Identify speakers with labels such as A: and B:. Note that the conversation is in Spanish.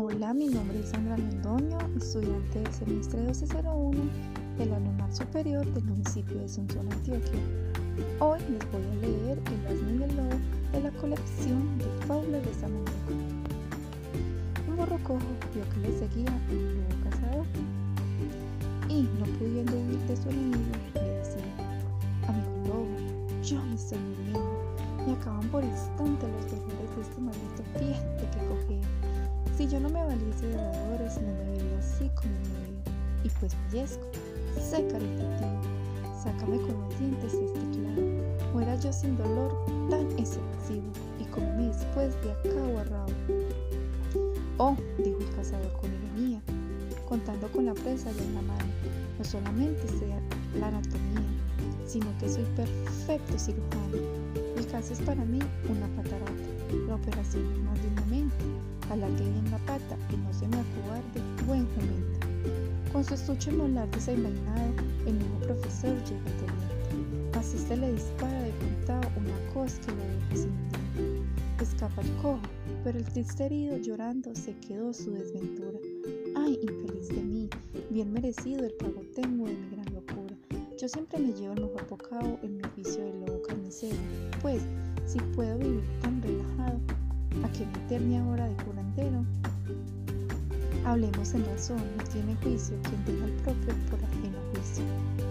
A: Hola, mi nombre es Sandra Londoño, estudiante del semestre 1201 de la Normal Superior del municipio de Asunción, Antioquia. Hoy les voy a leer El asno y el lobo de la colección de fábulas de San Un burro cojo vio que le seguía un lobo cazador y, no pudiendo huir de su enemigo, le decía, amigo lobo, yo me estoy muriendo y acaban por instante los dolores de este cogea yo no me valiese de dadores, no me vería así como me veo. Y pues fallezco. Sé caritativo. Sácame con los dientes este claro. Muera yo sin dolor tan excesivo y come después de acabo a rabo. Oh, dijo el cazador con ironía, contando con la presa ya en la mano. No solamente sé la anatomía, sino que soy perfecto cirujano. El caso es para mí una patarata. La operación más de un momento que bien la pata y no se me acobarde, buen jumento. Con su estuche molar desenvainado, el nuevo profesor llega teniente. Así se le dispara de contado una cosa que lo deja sin. Escapa el cojo, pero el triste herido llorando se quedó su desventura. Ay, infeliz de mí, bien merecido el pago tengo de mi gran locura. Yo siempre me llevo el mejor bocado en mi oficio de lobo carnicero, pues si puedo vivir tan relajado, ¿A qué meterme ahora de curandero? Hablemos en razón, no tiene juicio quien deja el propio por ajeno juicio.